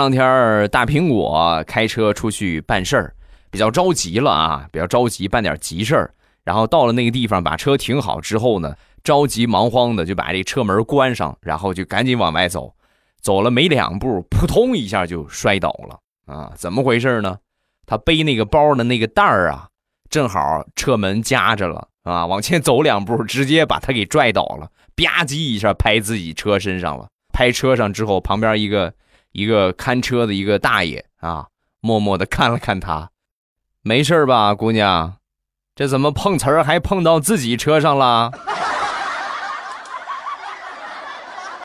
两天大苹果开车出去办事儿，比较着急了啊，比较着急办点急事儿。然后到了那个地方，把车停好之后呢，着急忙慌的就把这车门关上，然后就赶紧往外走。走了没两步，扑通一下就摔倒了啊！怎么回事呢？他背那个包的那个袋儿啊，正好车门夹着了啊，往前走两步，直接把他给拽倒了，吧唧一下拍自己车身上了。拍车上之后，旁边一个一个看车的一个大爷啊，默默的看了看他，没事吧，姑娘？这怎么碰瓷儿还碰到自己车上了？